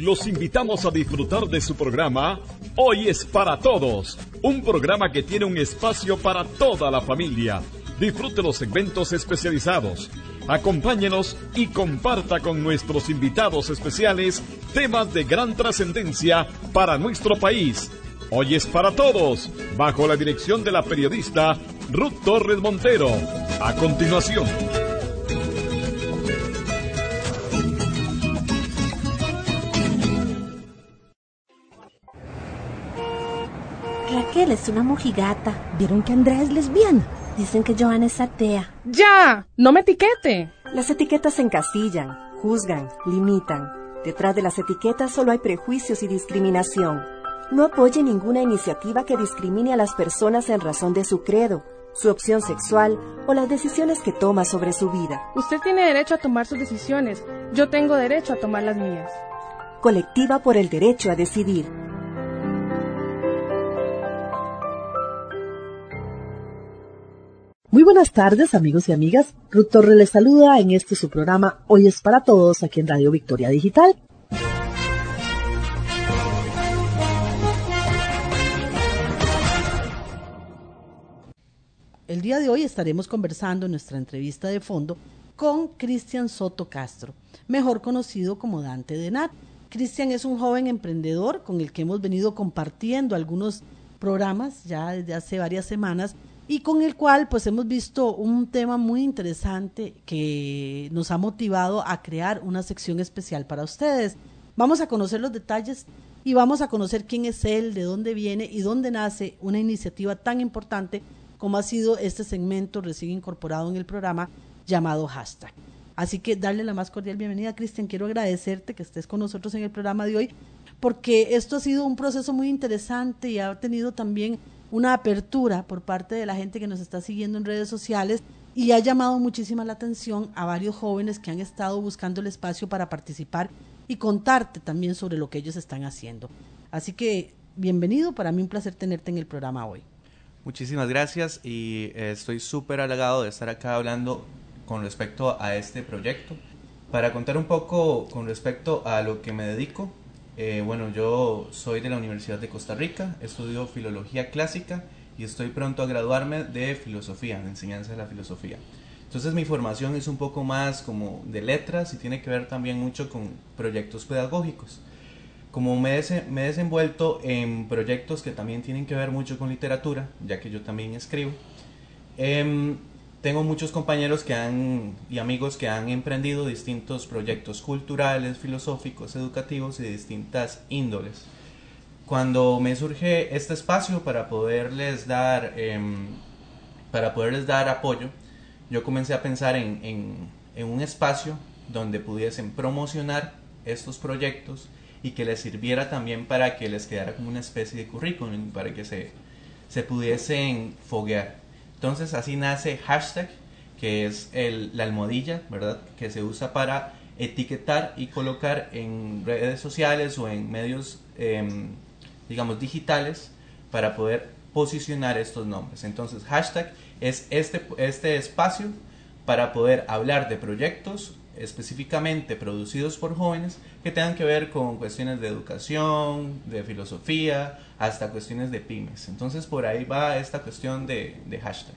los invitamos a disfrutar de su programa Hoy es para Todos, un programa que tiene un espacio para toda la familia. Disfrute los segmentos especializados. Acompáñenos y comparta con nuestros invitados especiales temas de gran trascendencia para nuestro país. Hoy es para todos, bajo la dirección de la periodista Ruth Torres Montero. A continuación. Es una mojigata. ¿Vieron que Andrea es lesbiana? Dicen que Joana es atea. ¡Ya! ¡No me etiquete! Las etiquetas encasillan, juzgan, limitan. Detrás de las etiquetas solo hay prejuicios y discriminación. No apoye ninguna iniciativa que discrimine a las personas en razón de su credo, su opción sexual o las decisiones que toma sobre su vida. Usted tiene derecho a tomar sus decisiones. Yo tengo derecho a tomar las mías. Colectiva por el derecho a decidir. Muy buenas tardes, amigos y amigas. Ruth Torres les saluda en este su programa Hoy es para todos aquí en Radio Victoria Digital. El día de hoy estaremos conversando en nuestra entrevista de fondo con Cristian Soto Castro, mejor conocido como Dante de Nat. Cristian es un joven emprendedor con el que hemos venido compartiendo algunos programas ya desde hace varias semanas y con el cual pues hemos visto un tema muy interesante que nos ha motivado a crear una sección especial para ustedes. Vamos a conocer los detalles y vamos a conocer quién es él, de dónde viene y dónde nace una iniciativa tan importante como ha sido este segmento recién incorporado en el programa llamado hashtag. Así que darle la más cordial bienvenida, Cristian. Quiero agradecerte que estés con nosotros en el programa de hoy, porque esto ha sido un proceso muy interesante y ha tenido también una apertura por parte de la gente que nos está siguiendo en redes sociales y ha llamado muchísima la atención a varios jóvenes que han estado buscando el espacio para participar y contarte también sobre lo que ellos están haciendo. Así que bienvenido, para mí un placer tenerte en el programa hoy. Muchísimas gracias y eh, estoy súper halagado de estar acá hablando con respecto a este proyecto. Para contar un poco con respecto a lo que me dedico, eh, bueno, yo soy de la Universidad de Costa Rica, estudio filología clásica y estoy pronto a graduarme de filosofía, de enseñanza de la filosofía. Entonces mi formación es un poco más como de letras y tiene que ver también mucho con proyectos pedagógicos. Como me, he desenvuelto en proyectos que también tienen que ver mucho con literatura, ya que yo también escribo, em, tengo muchos compañeros que han, y amigos que han emprendido distintos proyectos culturales, filosóficos, educativos y distintas índoles. Cuando me surge este espacio para poderles dar, em, para poderles dar apoyo, yo comencé a pensar en, en, un espacio donde pudiesen promocionar estos proyectos y que les sirviera también para que les quedara como una especie de currículum, para que se, se pudiesen foguear. Entonces así nace hashtag, que es el, la almohadilla, ¿verdad? Que se usa para etiquetar y colocar en redes sociales o en medios, em, digamos, digitales para poder posicionar estos nombres. Entonces hashtag es este, este espacio para poder hablar de proyectos específicamente producidos por jóvenes que tengan que ver con cuestiones de educación, de filosofía, hasta cuestiones de pymes. Entonces por ahí va esta cuestión de, hashtag.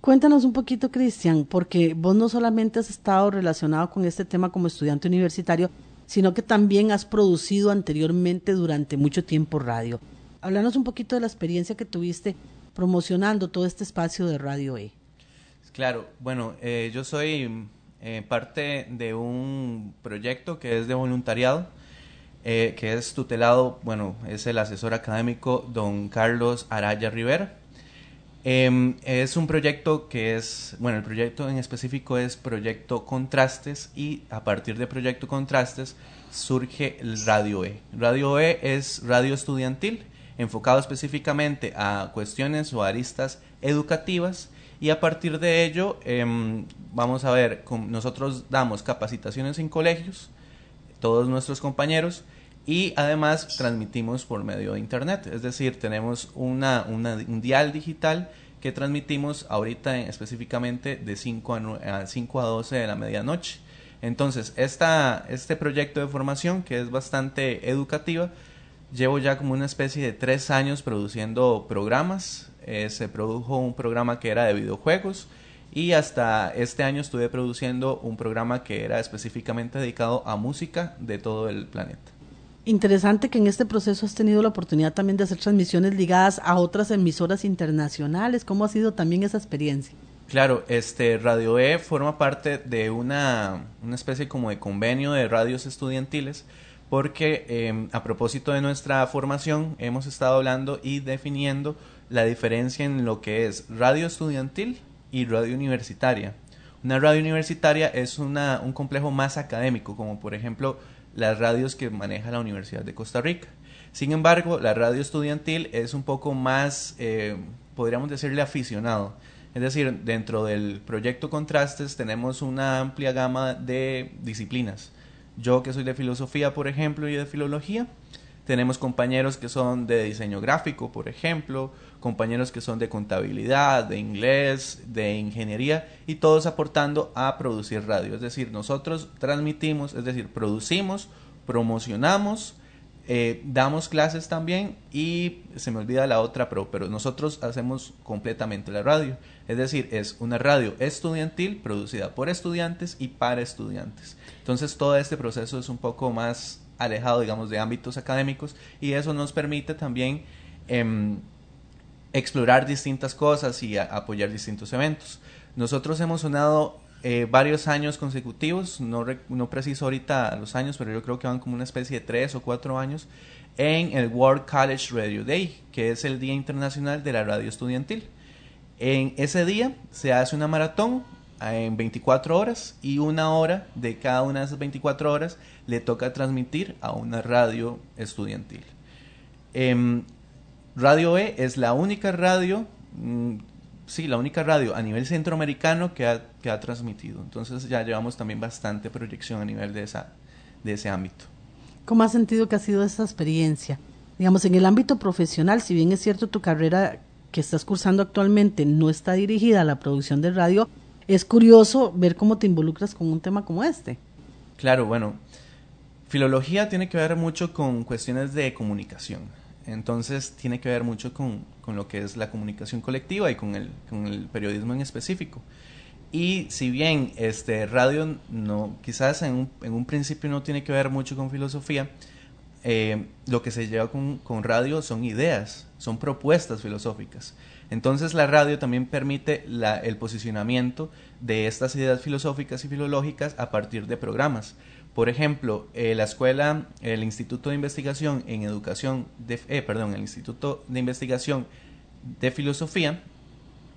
Cuéntanos un poquito, Cristian, porque vos no solamente has estado relacionado con este tema como estudiante universitario, sino que también has producido anteriormente durante mucho tiempo radio. Háblanos un poquito de la experiencia que tuviste promocionando todo este espacio de Radio E. Claro, bueno, eh, yo soy eh, parte de un proyecto que es de voluntariado, eh, que es tutelado, bueno, es el asesor académico don Carlos Araya Rivera. Em, es un proyecto que es, bueno, el proyecto en específico es Proyecto Contrastes y a partir de Proyecto Contrastes surge el Radio E. Radio E es radio estudiantil enfocado específicamente a cuestiones o aristas educativas y a partir de ello em, vamos a ver, nosotros damos capacitaciones en colegios, todos nuestros compañeros, y además transmitimos por medio de internet, es decir, tenemos una, un dial digital que transmitimos ahorita específicamente de 5 a, 5 a 12 de la medianoche. Entonces, esta, este proyecto de formación, que es bastante educativa, llevo ya como una especie de tres años produciendo programas. Eh, se produjo un programa que era de videojuegos y hasta este año estuve produciendo un programa que era específicamente dedicado a música de todo el planeta. Interesante que en este proceso has tenido la oportunidad también de hacer transmisiones ligadas a otras emisoras internacionales. ¿Cómo ha sido también esa experiencia? Claro, este Radio E forma parte de una, una especie como de convenio de radios estudiantiles porque em, a propósito de nuestra formación hemos estado hablando y definiendo la diferencia en lo que es radio estudiantil y radio universitaria. Una radio universitaria es una, un complejo más académico, como por ejemplo las radios que maneja la Universidad de Costa Rica. Sin embargo, la radio estudiantil es un poco más, eh, podríamos decirle, aficionado es decir, dentro del proyecto Contrastes tenemos una amplia gama de disciplinas. Yo que soy de filosofía, por ejemplo, y de filología, tenemos compañeros que son de diseño gráfico, por ejemplo, compañeros que son de contabilidad, de inglés, de ingeniería, y todos aportando a producir radio. Es decir, nosotros transmitimos, es decir, producimos, promocionamos, eh, damos clases también y se me olvida la otra, pero, pero nosotros hacemos completamente la radio. Es decir, es una radio estudiantil producida por estudiantes y para estudiantes. Entonces todo este proceso es un poco más alejado, digamos, de ámbitos académicos y eso nos permite también em, explorar distintas cosas y apoyar distintos eventos. Nosotros hemos sonado eh, varios años consecutivos, no, no preciso ahorita los años, pero yo creo que van como una especie de tres o cuatro años, en el World College Radio Day, que es el Día Internacional de la Radio Estudiantil. En ese día se hace una maratón eh, en 24 horas y una hora de cada una de esas 24 horas le toca transmitir a una radio estudiantil. Em, radio E es la única radio mm, sí, la única radio a nivel centroamericano que ha, que ha transmitido. Entonces ya llevamos también bastante proyección a nivel de, esa, de ese ámbito. ¿Cómo has sentido que ha sido esa experiencia? Digamos, en el ámbito profesional, si bien es cierto tu carrera que estás cursando actualmente no está dirigida a la producción de radio, es curioso ver cómo te involucras con un tema como este. Claro, bueno, filología tiene que ver mucho con cuestiones de comunicación entonces tiene que ver mucho con, lo que es la comunicación colectiva y con el, con el, periodismo en específico. Y si bien este radio no, quizás en un, en un principio no tiene que ver mucho con filosofía, eh, lo que se lleva con, con, radio son ideas, son propuestas filosóficas. Entonces la radio también permite la, el posicionamiento de estas ideas filosóficas y filológicas a partir de programas. Por ejemplo, eh, la escuela, el Instituto de Investigación en Educación, de, eh, perdón, el Instituto de Investigación de Filosofía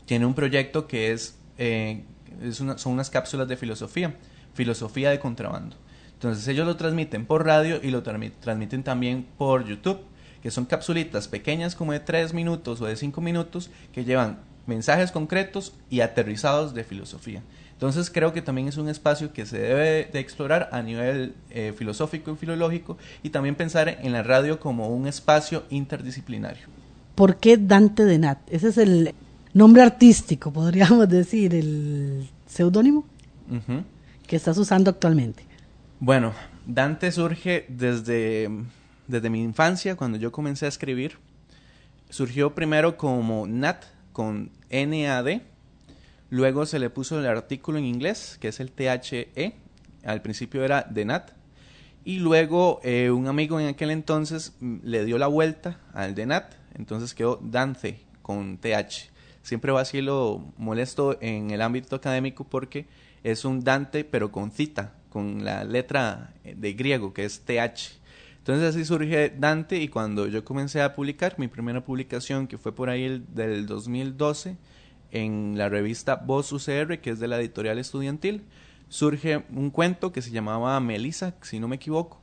tiene un proyecto que es, eh, son unas cápsulas de filosofía, filosofía de contrabando. Entonces ellos lo transmiten por radio y lo transmiten también por YouTube, que son capsulitas pequeñas como de 3 minutos o de 5 minutos que llevan mensajes concretos y aterrizados de filosofía. Entonces creo que también es un espacio que se debe de explorar a nivel eh, filosófico y filológico y también pensar en la radio como un espacio interdisciplinario. ¿Por qué Dante de Nat? Ese es el nombre artístico, podríamos decir, el seudónimo que estás usando actualmente. Bueno, Dante surge desde, desde mi infancia, cuando yo comencé a escribir. Surgió primero como Nat, con N-A-D, Luego se le puso el artículo en inglés, que es el THE. Al principio era de Nat. Y luego eh, un amigo en aquel entonces le dio la vuelta al de Nat. Entonces quedó Dante con TH. Siempre vacilo molesto en el ámbito académico porque es un Dante pero con cita, con la letra de griego que es TH. Entonces así surge Dante y cuando yo comencé a publicar mi primera publicación que fue por ahí el, del 2012 en la revista Voz UCR, que es de la editorial estudiantil, surge un cuento que se llamaba Melissa, si no me equivoco,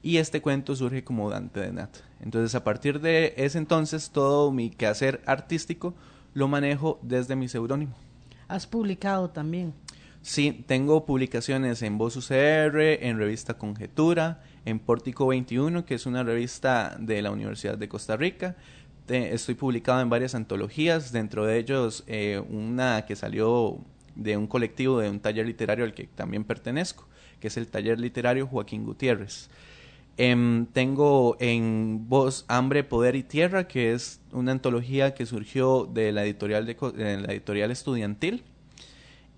y este cuento surge como Dante de Nat. Entonces, a partir de ese entonces, todo mi quehacer artístico lo manejo desde mi seudónimo. ¿Has publicado también? Sí, tengo publicaciones en Voz UCR, en Revista Conjetura, en Pórtico 21, que es una revista de la Universidad de Costa Rica, estoy publicado en varias antologías, dentro de ellos eh, una que salió de un colectivo, de un taller literario al que también pertenezco, que es el taller literario Joaquín Gutiérrez. Em, tengo en Voz, Hambre, Poder y Tierra, que es una antología que surgió de la editorial, de, la editorial estudiantil.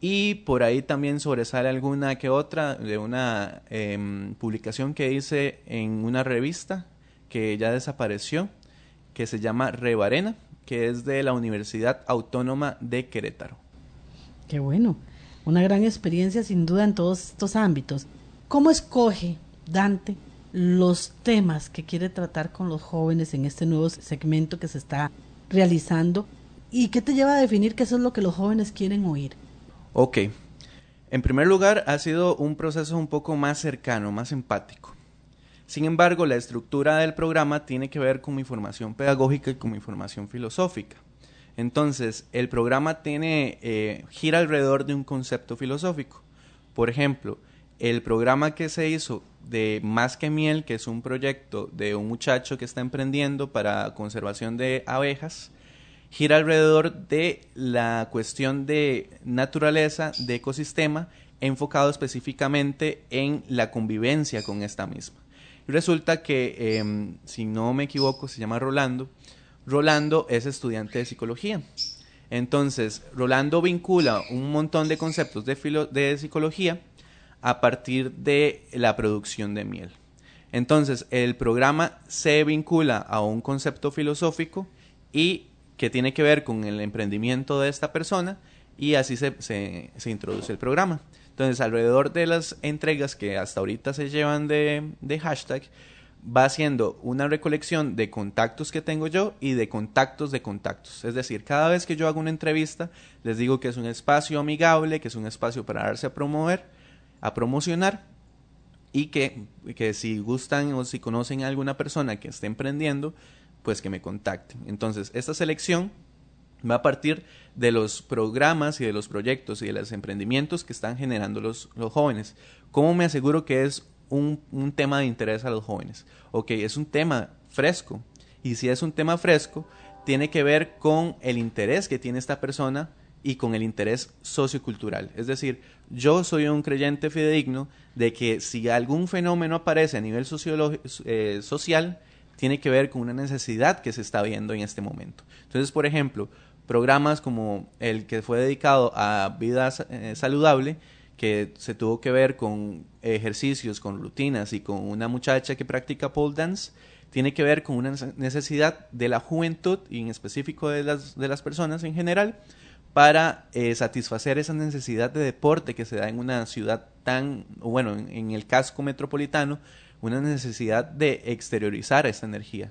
Y por ahí también sobresale alguna que otra de una em, publicación que hice en una revista que ya desapareció, que se llama Rebarena, que es de la Universidad Autónoma de Querétaro. Qué bueno, una gran experiencia sin duda en todos estos ámbitos. ¿Cómo escoge Dante los temas que quiere tratar con los jóvenes en este nuevo segmento que se está realizando? ¿Y qué te lleva a definir que es lo que los jóvenes quieren oír? Ok. En primer lugar, ha sido un proceso un poco más cercano, más empático. Sin embargo, la estructura del programa tiene que ver con mi pedagógica y con mi filosófica. Entonces, el programa tiene, eh, gira alrededor de un concepto filosófico. Por ejemplo, el programa que se hizo de Más que Miel, que es un proyecto de un muchacho que está emprendiendo para conservación de abejas, gira alrededor de la cuestión de naturaleza, de ecosistema, enfocado específicamente en la convivencia con esta misma. Y resulta que, em, si no me equivoco, se llama Rolando. Rolando es estudiante de psicología. Entonces, Rolando vincula un montón de conceptos de, de psicología a partir de la producción de miel. Entonces, el programa se vincula a un concepto filosófico y que tiene que ver con el emprendimiento de esta persona y así se, se, introduce el programa. Entonces, alrededor de las entregas que hasta ahorita se llevan de, de hashtag, va haciendo una recolección de contactos que tengo yo y de contactos de contactos. Es decir, cada vez que yo hago una entrevista, les digo que es un espacio amigable, que es un espacio para darse a promover a promocionar y que, que si gustan o si conocen a alguna persona que esté emprendiendo, pues que me contacten. Entonces, esta selección va a partir de los programas y de los proyectos y de los emprendimientos que están generando los, los jóvenes. ¿Cómo me aseguro que es un, un, tema de interés a los jóvenes? Ok, es un tema fresco. Y si es un tema fresco, tiene que ver con el interés que tiene esta persona y con el interés sociocultural. Es decir, yo soy un creyente fidedigno de que si algún fenómeno aparece a nivel eh, social, tiene que ver con una necesidad que se está viendo en este momento. Entonces, por ejemplo, programas como el que fue dedicado a vida eh, saludable, que se tuvo que ver con ejercicios, con rutinas y con una muchacha que practica pole dance, tiene que ver con una necesidad de la juventud y en específico de las, de las personas en general, para eh, satisfacer esa necesidad de deporte que se da en una ciudad tan, bueno, en, el casco metropolitano, una necesidad de exteriorizar esa energía.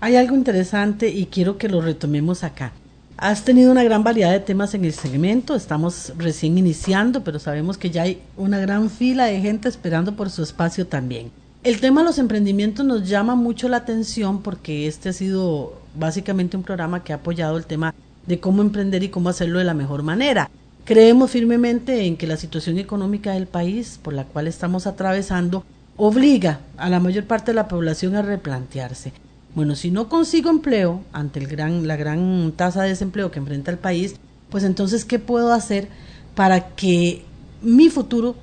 Hay algo interesante y quiero que lo retomemos acá. Has tenido una gran variedad de temas en el segmento, estamos recién iniciando, pero sabemos que ya hay una gran fila de gente esperando por su espacio también. El tema de los emprendimientos nos llama mucho la atención porque este ha sido básicamente un programa que ha apoyado el tema de cómo emprender y cómo hacerlo de la mejor manera. Creemos firmemente en que la situación económica del país por la cual estamos atravesando obliga a la mayor parte de la población a replantearse. Bueno, si no consigo empleo ante el gran, la gran tasa de desempleo que enfrenta el país, pues entonces, ¿qué puedo hacer para que mi futuro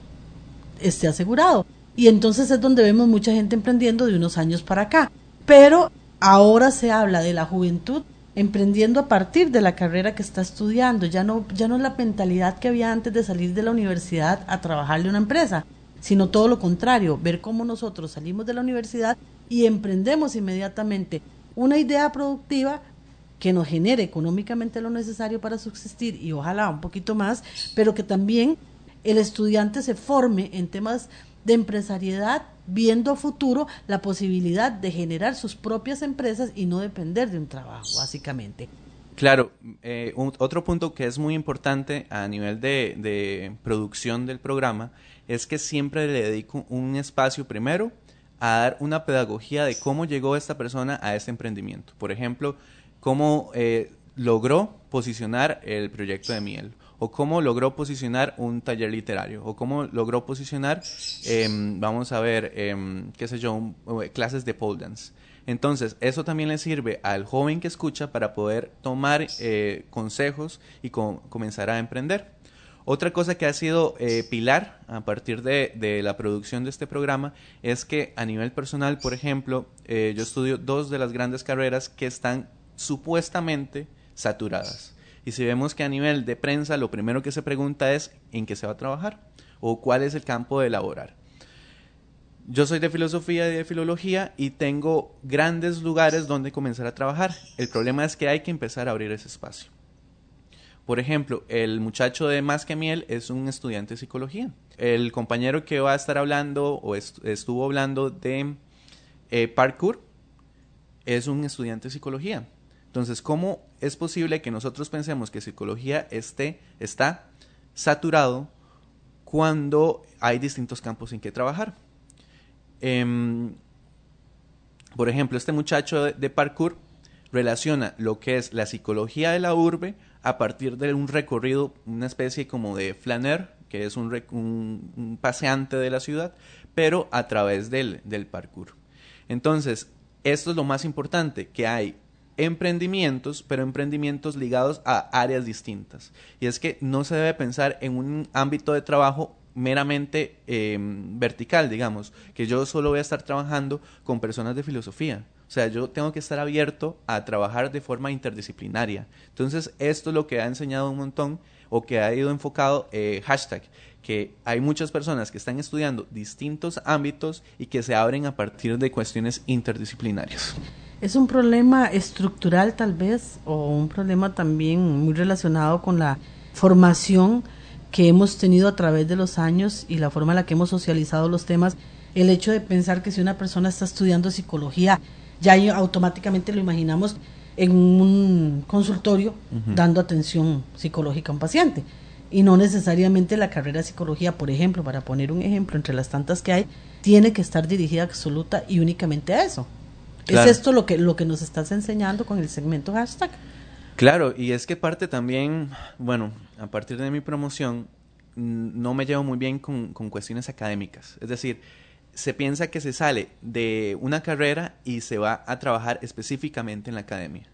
esté asegurado? Y entonces es donde vemos mucha gente emprendiendo de unos años para acá. Pero ahora se habla de la juventud emprendiendo a partir de la carrera que está estudiando, ya no, ya no es la mentalidad que había antes de salir de la universidad a trabajar de una empresa, sino todo lo contrario, ver cómo nosotros salimos de la universidad y emprendemos inmediatamente una idea productiva que nos genere económicamente lo necesario para subsistir y ojalá un poquito más, pero que también el estudiante se forme en temas de empresariedad viendo a futuro la posibilidad de generar sus propias empresas y no depender de un trabajo, básicamente. Claro, eh, otro punto que es muy importante a nivel de, de, producción del programa es que siempre le dedico un espacio primero a dar una pedagogía de cómo llegó esta persona a este emprendimiento. Por ejemplo, cómo eh, logró posicionar el proyecto de miel o cómo logró posicionar un taller literario, o cómo logró posicionar, em, vamos a ver, em, qué sé yo, eh, clases de pole dance. Entonces, eso también le sirve al joven que escucha para poder tomar eh, consejos y comenzar a emprender. Otra cosa que ha sido eh, pilar a partir de, la producción de este programa es que a nivel personal, por ejemplo, eh, yo estudio dos de las grandes carreras que están supuestamente saturadas. Y si vemos que a nivel de prensa lo primero que se pregunta es en qué se va a trabajar o cuál es el campo de elaborar. Yo soy de filosofía y de filología y tengo grandes lugares donde comenzar a trabajar. El problema es que hay que empezar a abrir ese espacio. Por ejemplo, el muchacho de Más que Miel es un estudiante de psicología. El compañero que va a estar hablando o estuvo hablando de eh, parkour es un estudiante de psicología. Entonces, ¿cómo es posible que nosotros pensemos que psicología esté, está saturado cuando hay distintos campos en que trabajar? Em, por ejemplo, este muchacho de parkour relaciona lo que es la psicología de la urbe a partir de un recorrido, una especie como de flaner, que es un, paseante de la ciudad, pero a través del, del parkour. Entonces, esto es lo más importante, que hay emprendimientos, pero emprendimientos ligados a áreas distintas. Y es que no se debe pensar en un ámbito de trabajo meramente em, vertical, digamos, que yo solo voy a estar trabajando con personas de filosofía. O sea, yo tengo que estar abierto a trabajar de forma interdisciplinaria. Entonces, esto es lo que ha enseñado un montón o que ha ido enfocado eh, hashtag, que hay muchas personas que están estudiando distintos ámbitos y que se abren a partir de cuestiones interdisciplinarias. Es un problema estructural tal vez o un problema también muy relacionado con la formación que hemos tenido a través de los años y la forma en la que hemos socializado los temas. El hecho de pensar que si una persona está estudiando psicología ya automáticamente lo imaginamos en un consultorio dando atención psicológica a un paciente y no necesariamente la carrera de psicología, por ejemplo, para poner un ejemplo entre las tantas que hay, tiene que estar dirigida absoluta y únicamente a eso. ¿Es esto lo que, lo que nos estás enseñando con el segmento hashtag? Claro, y es que parte también, bueno, a partir de mi promoción, no me llevo muy bien con, con cuestiones académicas. Es decir, se piensa que se sale de una carrera y se va a trabajar específicamente en la academia.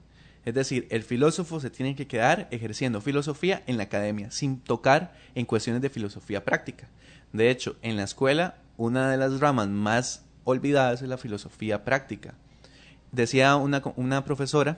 Es decir, el filósofo se tiene que quedar ejerciendo filosofía en la academia, sin tocar en cuestiones de filosofía práctica. De hecho, en la escuela, una de las ramas más olvidadas es la filosofía práctica. Decía una, una profesora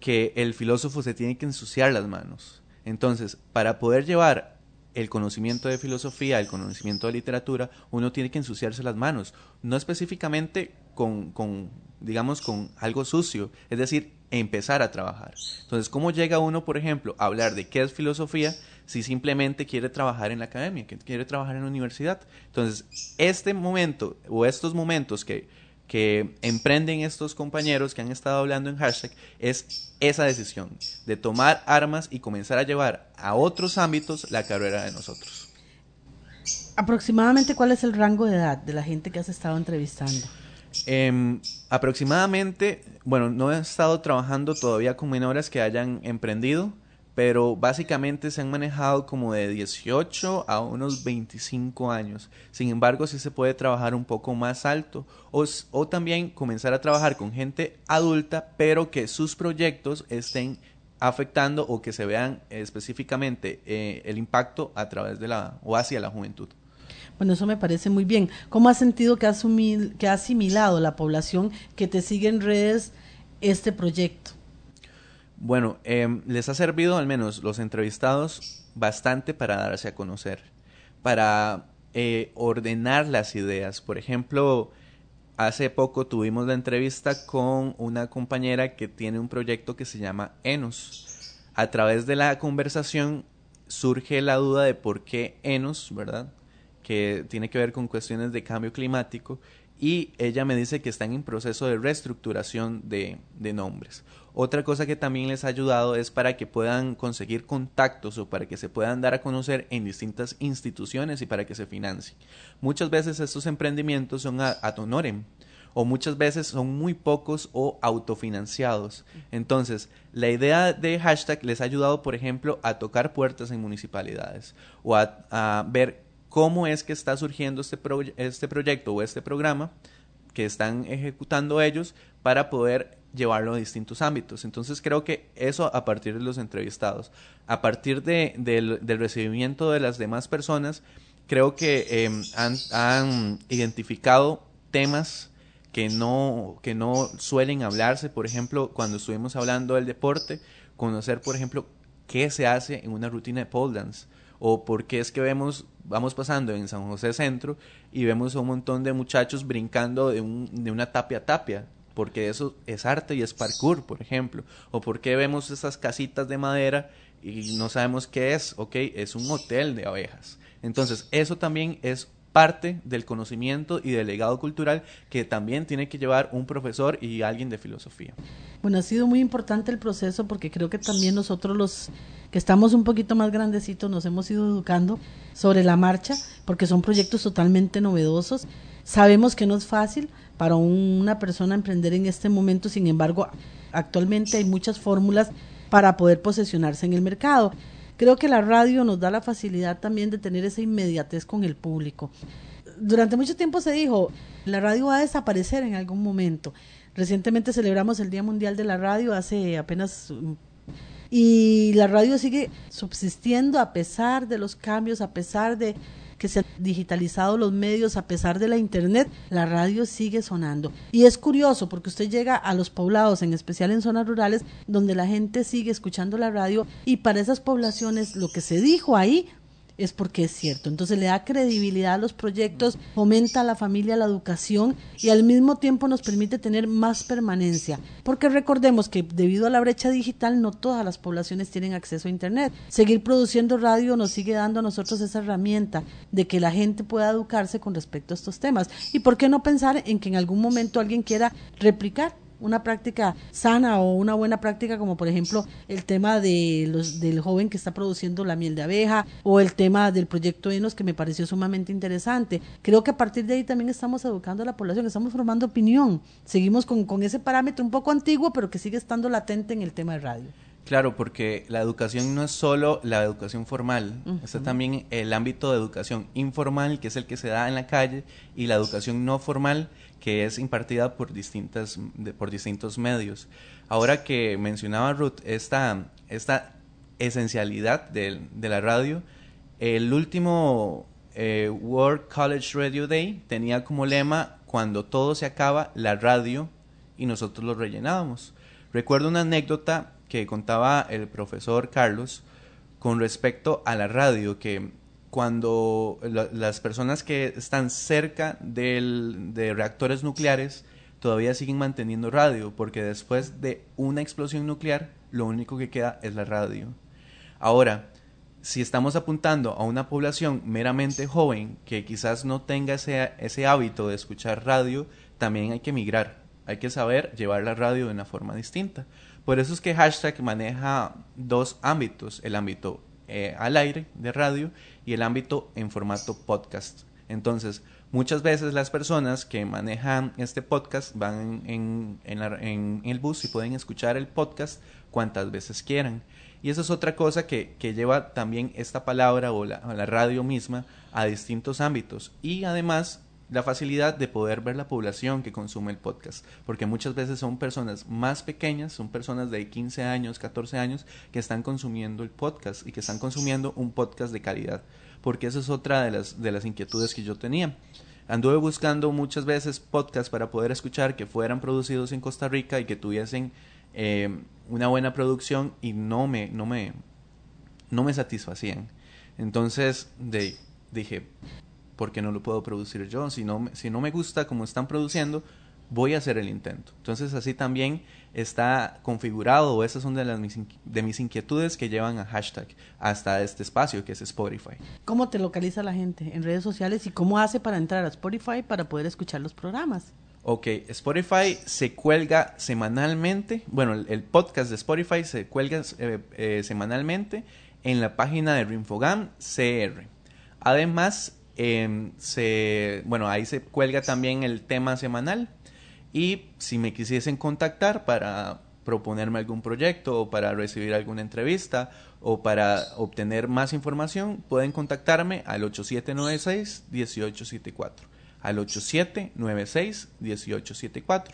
que el filósofo se tiene que ensuciar las manos. Entonces, para poder llevar el conocimiento de filosofía, el conocimiento de literatura, uno tiene que ensuciarse las manos, no específicamente con, con, digamos, con algo sucio, es decir, empezar a trabajar. Entonces, ¿cómo llega uno, por ejemplo, a hablar de qué es filosofía si simplemente quiere trabajar en la academia, quiere trabajar en la universidad? Entonces, este momento o estos momentos que que emprenden estos compañeros que han estado hablando en hashtag es esa decisión de tomar armas y comenzar a llevar a otros ámbitos la carrera de nosotros. Aproximadamente, ¿cuál es el rango de edad de la gente que has estado entrevistando? Em, aproximadamente, bueno, no he estado trabajando todavía con menores que hayan emprendido, pero básicamente se han manejado como de 18 a unos 25 años. Sin embargo, sí se puede trabajar un poco más alto o, también comenzar a trabajar con gente adulta, pero que sus proyectos estén afectando o que se vean específicamente eh, el impacto a través de la o hacia la juventud. Bueno, eso me parece muy bien. ¿Cómo has sentido que has, que ha asimilado la población que te sigue en redes este proyecto? Bueno, em, les ha servido al menos los entrevistados bastante para darse a conocer, para eh, ordenar las ideas. Por ejemplo, hace poco tuvimos la entrevista con una compañera que tiene un proyecto que se llama Enos. A través de la conversación surge la duda de por qué Enos, ¿verdad? Que tiene que ver con cuestiones de cambio climático y ella me dice que están en proceso de reestructuración de, de, nombres. Otra cosa que también les ha ayudado es para que puedan conseguir contactos o para que se puedan dar a conocer en distintas instituciones y para que se financien. Muchas veces estos emprendimientos son ad honorem o muchas veces son muy pocos o autofinanciados. Entonces, la idea de hashtag les ha ayudado, por ejemplo, a tocar puertas en municipalidades o a ver cómo es que está surgiendo este, este proyecto o este programa, que están ejecutando ellos para poder llevarlo a distintos ámbitos. Entonces creo que eso a partir de los entrevistados, a partir de, del, recibimiento de las demás personas, creo que em, han, han, identificado temas que no, que no suelen hablarse. Por ejemplo, cuando estuvimos hablando del deporte, conocer, por ejemplo, qué se hace en una rutina de pole dance o por qué es que vemos, vamos pasando en San José Centro y vemos a un montón de muchachos brincando de, un, de una tapia a tapia porque eso es arte y es parkour, por ejemplo. O porque vemos esas casitas de madera y no sabemos qué es, ok, es un hotel de abejas. Entonces, eso también es parte del conocimiento y del legado cultural que también tiene que llevar un profesor y alguien de filosofía. Bueno, ha sido muy importante el proceso porque creo que también nosotros los que estamos un poquito más grandecitos nos hemos ido educando sobre la marcha porque son proyectos totalmente novedosos. Sabemos que no es fácil, para una persona emprender en este momento. Sin embargo, actualmente hay muchas fórmulas para poder posesionarse en el mercado. Creo que la radio nos da la facilidad también de tener esa inmediatez con el público. Durante mucho tiempo se dijo, la radio va a desaparecer en algún momento. Recientemente celebramos el Día Mundial de la Radio hace apenas y la radio sigue subsistiendo a pesar de los cambios, a pesar de que se han digitalizado los medios, a pesar de la internet, la radio sigue sonando. Y es curioso porque usted llega a los poblados, en especial en zonas rurales, donde la gente sigue escuchando la radio y para esas poblaciones lo que se dijo ahí es porque es cierto. Entonces le da credibilidad a los proyectos, fomenta a la familia la educación y al mismo tiempo nos permite tener más permanencia. Porque recordemos que debido a la brecha digital no todas las poblaciones tienen acceso a Internet. Seguir produciendo radio nos sigue dando a nosotros esa herramienta de que la gente pueda educarse con respecto a estos temas. ¿Y por qué no pensar en que en algún momento alguien quiera replicar una práctica sana o una buena práctica como por ejemplo el tema de los, del joven que está produciendo la miel de abeja o el tema del proyecto Enos que me pareció sumamente interesante. Creo que a partir de ahí también estamos educando a la población, estamos formando opinión. Seguimos con, con ese parámetro un poco antiguo pero que sigue estando latente en el tema de radio. Claro, porque la educación no es solo la educación formal, está también el ámbito de educación informal, que es el que se da en la calle, y la educación no formal, que es impartida por, distintas, por distintos medios. Ahora que mencionaba Ruth esta, esta esencialidad de, la radio, el último eh, World College Radio Day tenía como lema, cuando todo se acaba, la radio, y nosotros lo rellenábamos. Recuerdo una anécdota que contaba el profesor Carlos con respecto a la radio, que cuando las personas que están cerca de reactores nucleares todavía siguen manteniendo radio, porque después de una explosión nuclear, lo único que queda es la radio. Ahora, si estamos apuntando a una población meramente joven que quizás no tenga ese, ese hábito de escuchar radio, también hay que migrar. Hay que saber llevar la radio de una forma distinta. Por eso es que hashtag maneja dos ámbitos, el ámbito eh, al aire de radio y el ámbito en formato podcast. Entonces, muchas veces las personas que manejan este podcast van en, el bus y pueden escuchar el podcast cuantas veces quieran. Y eso es otra cosa que, que lleva también esta palabra o la, o la radio misma a distintos ámbitos. Y además la facilidad de poder ver la población que consume el podcast, porque muchas veces son personas más pequeñas, son personas de 15 años, 14 años, que están consumiendo el podcast y que están consumiendo un podcast de calidad, porque esa es otra de las, de las inquietudes que yo tenía. Anduve buscando muchas veces podcasts para poder escuchar que fueran producidos en Costa Rica y que tuviesen eh, una buena producción y no me, no me, no me satisfacían. Entonces dije, porque no lo puedo producir yo. Si no, si no me gusta como están produciendo, voy a hacer el intento. Entonces así también está configurado, o esas son de, las, de mis inquietudes que llevan a hashtag hasta este espacio que es Spotify. ¿Cómo te localiza la gente en redes sociales y cómo hace para entrar a Spotify para poder escuchar los programas? Ok, Spotify se cuelga semanalmente, bueno, el, podcast de Spotify se cuelga eh, eh, semanalmente en la página de Rinfogam CR. Además, Em, se, bueno, ahí se cuelga también el tema semanal. Y si me quisiesen contactar para proponerme algún proyecto o para recibir alguna entrevista o para obtener más información, pueden contactarme al 8796-1874. al 8796-1874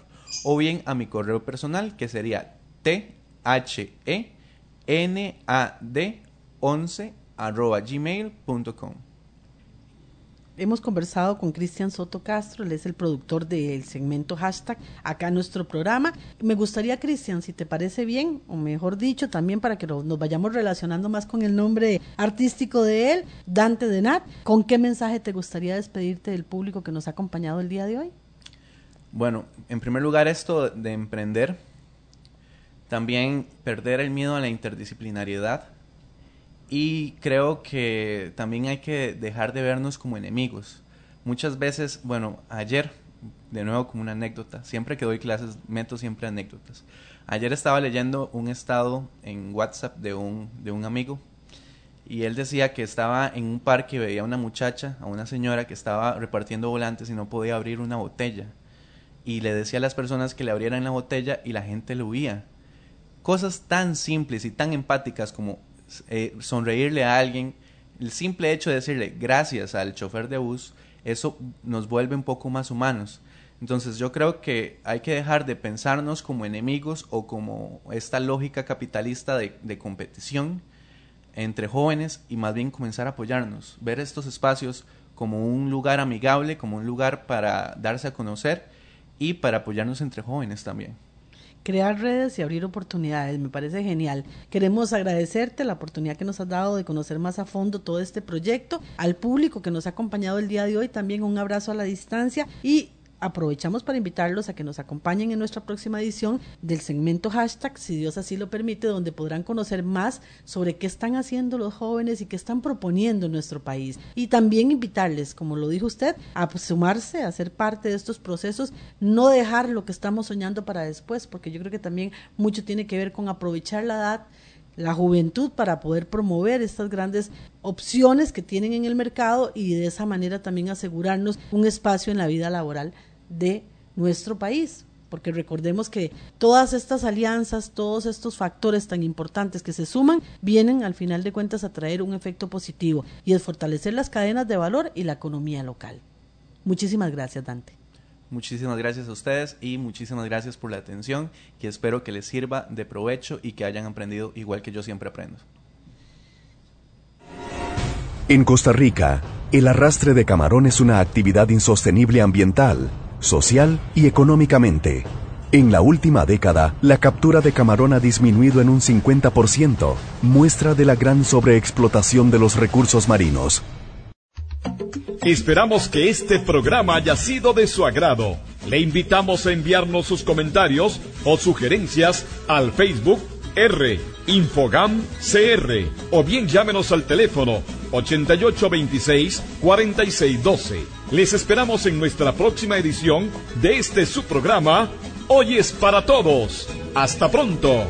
o bien a mi correo personal que sería thenad11 arroba gmail.com. Hemos conversado con Cristian Soto Castro, él es el productor del segmento hashtag acá en nuestro programa. Me gustaría, Cristian, si te parece bien, o mejor dicho, también para que nos vayamos relacionando más con el nombre artístico de él, Dante de Nat, ¿con qué mensaje te gustaría despedirte del público que nos ha acompañado el día de hoy? Bueno, en primer lugar esto de emprender, también perder el miedo a la interdisciplinariedad, y creo que también hay que dejar de vernos como enemigos. Muchas veces, bueno, ayer, de nuevo como una anécdota, siempre que doy clases meto siempre anécdotas. Ayer estaba leyendo un estado en WhatsApp de un, de un amigo y él decía que estaba en un parque y veía a una muchacha, a una señora que estaba repartiendo volantes y no podía abrir una botella. Y le decía a las personas que le abrieran la botella y la gente lo huía. Cosas tan simples y tan empáticas como eh, sonreírle a alguien, el simple hecho de decirle gracias al chofer de bus, eso nos vuelve un poco más humanos. Entonces yo creo que hay que dejar de pensarnos como enemigos o como esta lógica capitalista de, de competición entre jóvenes y más bien comenzar a apoyarnos, ver estos espacios como un lugar amigable, como un lugar para darse a conocer y para apoyarnos entre jóvenes también crear redes y abrir oportunidades. Me parece genial. Queremos agradecerte la oportunidad que nos has dado de conocer más a fondo todo este proyecto, al público que nos ha acompañado el día de hoy, también un abrazo a la distancia y aprovechamos para invitarlos a que nos acompañen en nuestra próxima edición del segmento hashtag, si Dios así lo permite, donde podrán conocer más sobre qué están haciendo los jóvenes y qué están proponiendo en nuestro país. Y también invitarles, como lo dijo usted, a sumarse, a ser parte de estos procesos, no dejar lo que estamos soñando para después, porque yo creo que también mucho tiene que ver con aprovechar la edad la juventud para poder promover estas grandes opciones que tienen en el mercado y de esa manera también asegurarnos un espacio en la vida laboral de nuestro país. Porque recordemos que todas estas alianzas, todos estos factores tan importantes que se suman, vienen al final de cuentas a traer un efecto positivo y es fortalecer las cadenas de valor y la economía local. Muchísimas gracias, Dante. Muchísimas gracias a ustedes y muchísimas gracias por la atención, que espero que les sirva de provecho y que hayan aprendido igual que yo siempre aprendo. En Costa Rica, el arrastre de camarón es una actividad insostenible ambiental, social y económicamente. En la última década, la captura de camarón ha disminuido en un 50%, muestra de la gran sobreexplotación de los recursos marinos. Esperamos que este programa haya sido de su agrado. Le invitamos a enviarnos sus comentarios o sugerencias al Facebook R Infogam CR o bien llámenos al teléfono 8826 4612. Les esperamos en nuestra próxima edición de este su programa Hoy es para todos. Hasta pronto.